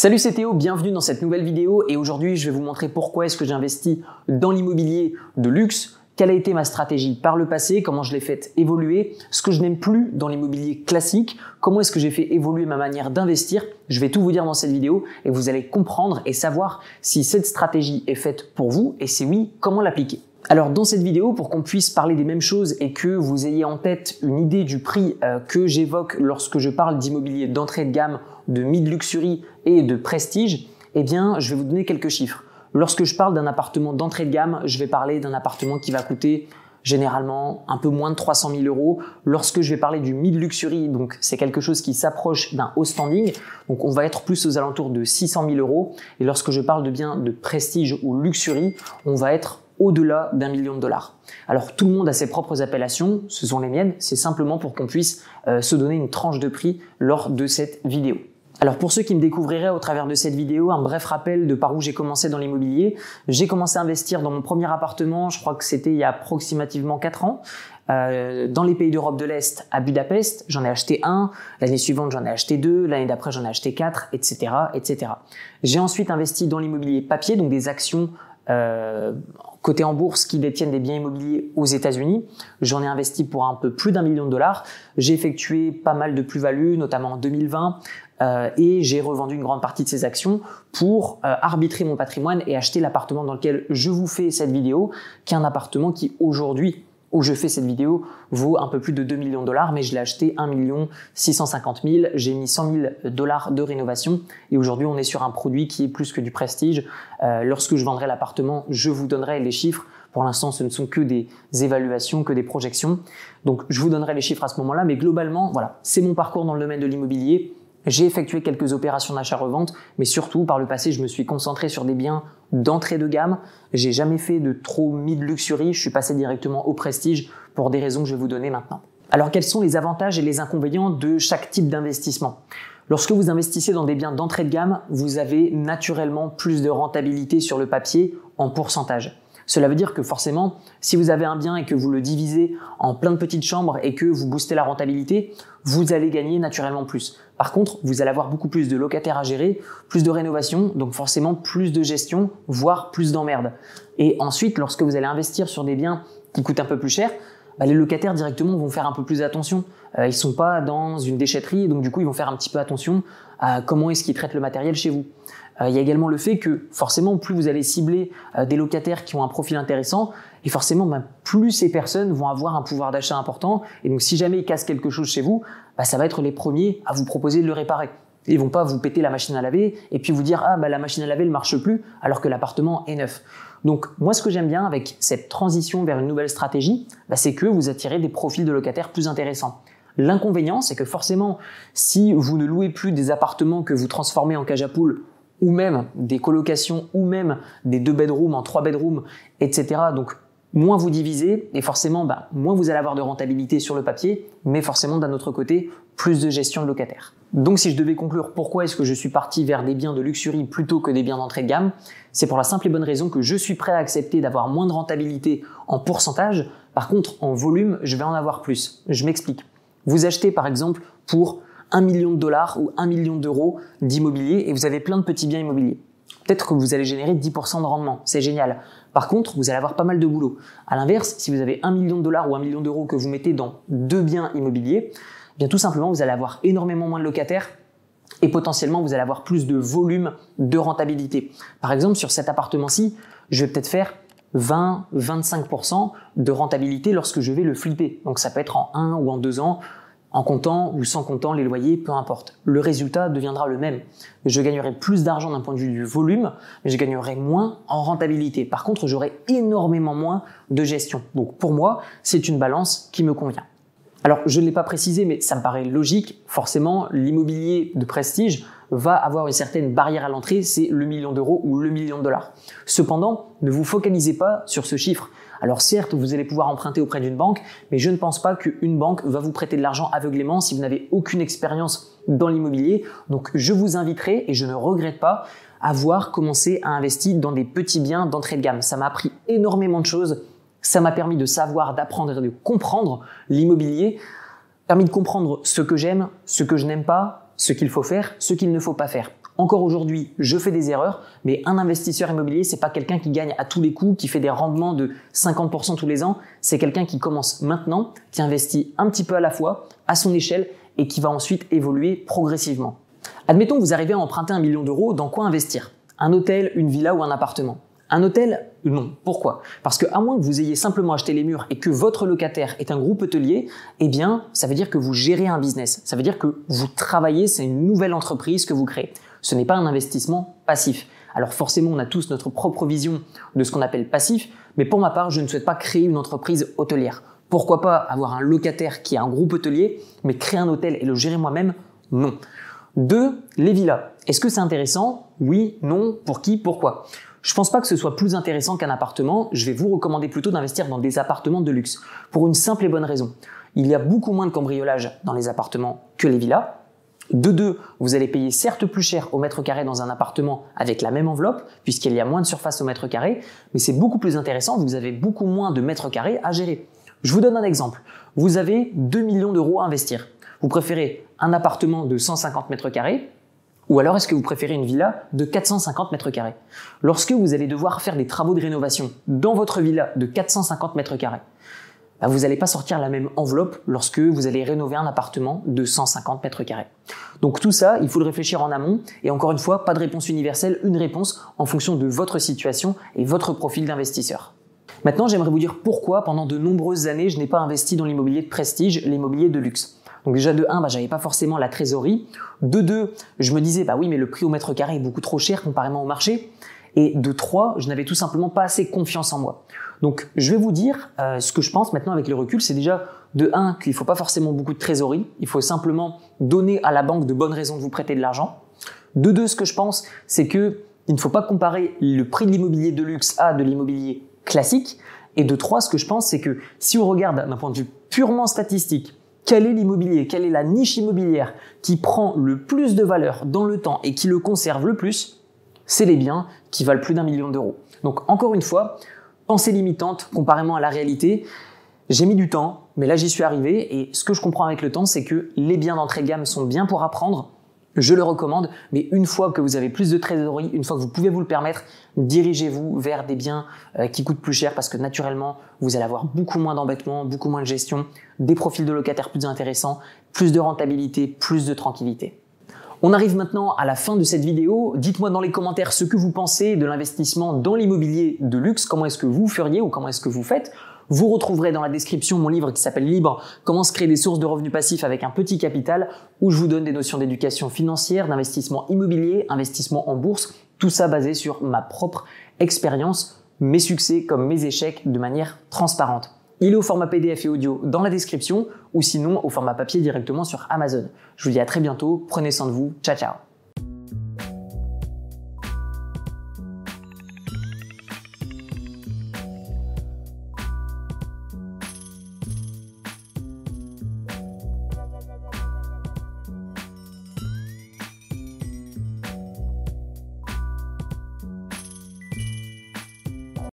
Salut c'est Théo, bienvenue dans cette nouvelle vidéo et aujourd'hui je vais vous montrer pourquoi est-ce que j'investis dans l'immobilier de luxe, quelle a été ma stratégie par le passé, comment je l'ai fait évoluer, ce que je n'aime plus dans l'immobilier classique, comment est-ce que j'ai fait évoluer ma manière d'investir. Je vais tout vous dire dans cette vidéo et vous allez comprendre et savoir si cette stratégie est faite pour vous et si oui, comment l'appliquer. Alors dans cette vidéo, pour qu'on puisse parler des mêmes choses et que vous ayez en tête une idée du prix euh, que j'évoque lorsque je parle d'immobilier d'entrée de gamme, de mid-luxury et de prestige, eh bien je vais vous donner quelques chiffres. Lorsque je parle d'un appartement d'entrée de gamme, je vais parler d'un appartement qui va coûter généralement un peu moins de 300 000 euros. Lorsque je vais parler du mid-luxury, donc c'est quelque chose qui s'approche d'un haut standing, donc on va être plus aux alentours de 600 000 euros. Et lorsque je parle de biens de prestige ou luxury, on va être au-delà d'un million de dollars. Alors tout le monde a ses propres appellations, ce sont les miennes, c'est simplement pour qu'on puisse euh, se donner une tranche de prix lors de cette vidéo. Alors pour ceux qui me découvriraient au travers de cette vidéo, un bref rappel de par où j'ai commencé dans l'immobilier. J'ai commencé à investir dans mon premier appartement, je crois que c'était il y a approximativement 4 ans, euh, dans les pays d'Europe de l'Est, à Budapest. J'en ai acheté un, l'année suivante j'en ai acheté deux, l'année d'après j'en ai acheté quatre, etc. etc. J'ai ensuite investi dans l'immobilier papier, donc des actions euh, côté en bourse qui détiennent des biens immobiliers aux États-Unis. J'en ai investi pour un peu plus d'un million de dollars. J'ai effectué pas mal de plus-values, notamment en 2020, euh, et j'ai revendu une grande partie de ces actions pour euh, arbitrer mon patrimoine et acheter l'appartement dans lequel je vous fais cette vidéo, qui un appartement qui aujourd'hui où je fais cette vidéo vaut un peu plus de 2 millions de dollars, mais je l'ai acheté 1 million 650 000. J'ai mis 100 000 dollars de rénovation et aujourd'hui on est sur un produit qui est plus que du prestige. Euh, lorsque je vendrai l'appartement, je vous donnerai les chiffres. Pour l'instant, ce ne sont que des évaluations, que des projections. Donc je vous donnerai les chiffres à ce moment-là, mais globalement, voilà, c'est mon parcours dans le domaine de l'immobilier. J'ai effectué quelques opérations d'achat-revente, mais surtout par le passé, je me suis concentré sur des biens d'entrée de gamme. J'ai jamais fait de trop mid-luxury, je suis passé directement au prestige pour des raisons que je vais vous donner maintenant. Alors quels sont les avantages et les inconvénients de chaque type d'investissement? Lorsque vous investissez dans des biens d'entrée de gamme, vous avez naturellement plus de rentabilité sur le papier en pourcentage. Cela veut dire que forcément, si vous avez un bien et que vous le divisez en plein de petites chambres et que vous boostez la rentabilité, vous allez gagner naturellement plus. Par contre, vous allez avoir beaucoup plus de locataires à gérer, plus de rénovation, donc forcément plus de gestion, voire plus d'emmerde. Et ensuite, lorsque vous allez investir sur des biens qui coûtent un peu plus cher, bah, les locataires directement vont faire un peu plus attention. Euh, ils sont pas dans une déchetterie, donc du coup ils vont faire un petit peu attention à comment est-ce qu'ils traitent le matériel chez vous. Euh, il y a également le fait que forcément plus vous allez cibler euh, des locataires qui ont un profil intéressant, et forcément bah, plus ces personnes vont avoir un pouvoir d'achat important. Et donc si jamais ils cassent quelque chose chez vous, bah, ça va être les premiers à vous proposer de le réparer. Ils vont pas vous péter la machine à laver et puis vous dire ah bah la machine à laver ne marche plus alors que l'appartement est neuf. Donc moi ce que j'aime bien avec cette transition vers une nouvelle stratégie, c'est que vous attirez des profils de locataires plus intéressants. L'inconvénient c'est que forcément si vous ne louez plus des appartements que vous transformez en cage à poules ou même des colocations ou même des deux bedrooms en trois bedrooms, etc. Donc moins vous divisez et forcément bah, moins vous allez avoir de rentabilité sur le papier, mais forcément d'un autre côté plus de gestion de locataires. Donc si je devais conclure pourquoi est-ce que je suis parti vers des biens de luxury plutôt que des biens d'entrée de gamme, c'est pour la simple et bonne raison que je suis prêt à accepter d'avoir moins de rentabilité en pourcentage, par contre en volume je vais en avoir plus. Je m'explique. Vous achetez par exemple pour 1 million de dollars ou 1 million d'euros d'immobilier et vous avez plein de petits biens immobiliers. Peut-être que vous allez générer 10% de rendement, c'est génial. Par contre, vous allez avoir pas mal de boulot. À l'inverse, si vous avez 1 million de dollars ou 1 million d'euros que vous mettez dans deux biens immobiliers, eh bien tout simplement, vous allez avoir énormément moins de locataires et potentiellement vous allez avoir plus de volume de rentabilité. Par exemple, sur cet appartement-ci, je vais peut-être faire 20-25% de rentabilité lorsque je vais le flipper. Donc ça peut être en 1 ou en 2 ans en comptant ou sans comptant les loyers, peu importe. Le résultat deviendra le même. Je gagnerai plus d'argent d'un point de vue du volume, mais je gagnerai moins en rentabilité. Par contre, j'aurai énormément moins de gestion. Donc pour moi, c'est une balance qui me convient. Alors, je ne l'ai pas précisé, mais ça me paraît logique. Forcément, l'immobilier de prestige va avoir une certaine barrière à l'entrée, c'est le million d'euros ou le million de dollars. Cependant, ne vous focalisez pas sur ce chiffre. Alors certes, vous allez pouvoir emprunter auprès d'une banque, mais je ne pense pas qu'une banque va vous prêter de l'argent aveuglément si vous n'avez aucune expérience dans l'immobilier. Donc je vous inviterai, et je ne regrette pas, à voir commencer à investir dans des petits biens d'entrée de gamme. Ça m'a appris énormément de choses. Ça m'a permis de savoir, d'apprendre et de comprendre l'immobilier, permis de comprendre ce que j'aime, ce que je n'aime pas, ce qu'il faut faire, ce qu'il ne faut pas faire. Encore aujourd'hui, je fais des erreurs, mais un investisseur immobilier, c'est pas quelqu'un qui gagne à tous les coups, qui fait des rendements de 50% tous les ans. C'est quelqu'un qui commence maintenant, qui investit un petit peu à la fois, à son échelle, et qui va ensuite évoluer progressivement. Admettons que vous arrivez à emprunter un million d'euros, dans quoi investir? Un hôtel, une villa ou un appartement? Un hôtel, non. Pourquoi? Parce que à moins que vous ayez simplement acheté les murs et que votre locataire est un groupe hôtelier, eh bien, ça veut dire que vous gérez un business. Ça veut dire que vous travaillez, c'est une nouvelle entreprise que vous créez. Ce n'est pas un investissement passif. Alors forcément, on a tous notre propre vision de ce qu'on appelle passif, mais pour ma part, je ne souhaite pas créer une entreprise hôtelière. Pourquoi pas avoir un locataire qui est un groupe hôtelier, mais créer un hôtel et le gérer moi-même? Non. Deux, les villas. Est-ce que c'est intéressant? Oui, non, pour qui, pourquoi? Je pense pas que ce soit plus intéressant qu'un appartement. Je vais vous recommander plutôt d'investir dans des appartements de luxe. Pour une simple et bonne raison. Il y a beaucoup moins de cambriolage dans les appartements que les villas. De deux, vous allez payer certes plus cher au mètre carré dans un appartement avec la même enveloppe, puisqu'il y a moins de surface au mètre carré, mais c'est beaucoup plus intéressant, vous avez beaucoup moins de mètres carrés à gérer. Je vous donne un exemple. Vous avez 2 millions d'euros à investir. Vous préférez un appartement de 150 mètres carrés ou alors est-ce que vous préférez une villa de 450 mètres carrés? Lorsque vous allez devoir faire des travaux de rénovation dans votre villa de 450 mètres carrés, bah, vous n'allez pas sortir la même enveloppe lorsque vous allez rénover un appartement de 150 mètres carrés. Donc tout ça, il faut le réfléchir en amont. Et encore une fois, pas de réponse universelle, une réponse en fonction de votre situation et votre profil d'investisseur. Maintenant, j'aimerais vous dire pourquoi pendant de nombreuses années, je n'ai pas investi dans l'immobilier de prestige, l'immobilier de luxe. Donc déjà de 1, bah, j'avais pas forcément la trésorerie. De 2, je me disais, bah oui, mais le prix au mètre carré est beaucoup trop cher comparément au marché. Et de 3, je n'avais tout simplement pas assez confiance en moi. Donc je vais vous dire, euh, ce que je pense maintenant avec le recul, c'est déjà de 1, qu'il ne faut pas forcément beaucoup de trésorerie. Il faut simplement donner à la banque de bonnes raisons de vous prêter de l'argent. De 2, ce que je pense, c'est que il ne faut pas comparer le prix de l'immobilier de luxe à de l'immobilier classique. Et de 3, ce que je pense, c'est que si on regarde d'un point de vue purement statistique, quel est l'immobilier, quelle est la niche immobilière qui prend le plus de valeur dans le temps et qui le conserve le plus, c'est les biens qui valent plus d'un million d'euros. Donc encore une fois, pensée limitante comparément à la réalité. J'ai mis du temps, mais là j'y suis arrivé et ce que je comprends avec le temps, c'est que les biens d'entrée de gamme sont bien pour apprendre, je le recommande, mais une fois que vous avez plus de trésorerie, une fois que vous pouvez vous le permettre, dirigez-vous vers des biens euh, qui coûtent plus cher parce que naturellement, vous allez avoir beaucoup moins d'embêtements, beaucoup moins de gestion, des profils de locataires plus intéressants, plus de rentabilité, plus de tranquillité. On arrive maintenant à la fin de cette vidéo. Dites-moi dans les commentaires ce que vous pensez de l'investissement dans l'immobilier de luxe. Comment est-ce que vous feriez ou comment est-ce que vous faites vous retrouverez dans la description mon livre qui s'appelle Libre, comment se créer des sources de revenus passifs avec un petit capital, où je vous donne des notions d'éducation financière, d'investissement immobilier, investissement en bourse, tout ça basé sur ma propre expérience, mes succès comme mes échecs de manière transparente. Il est au format PDF et audio dans la description ou sinon au format papier directement sur Amazon. Je vous dis à très bientôt, prenez soin de vous, ciao ciao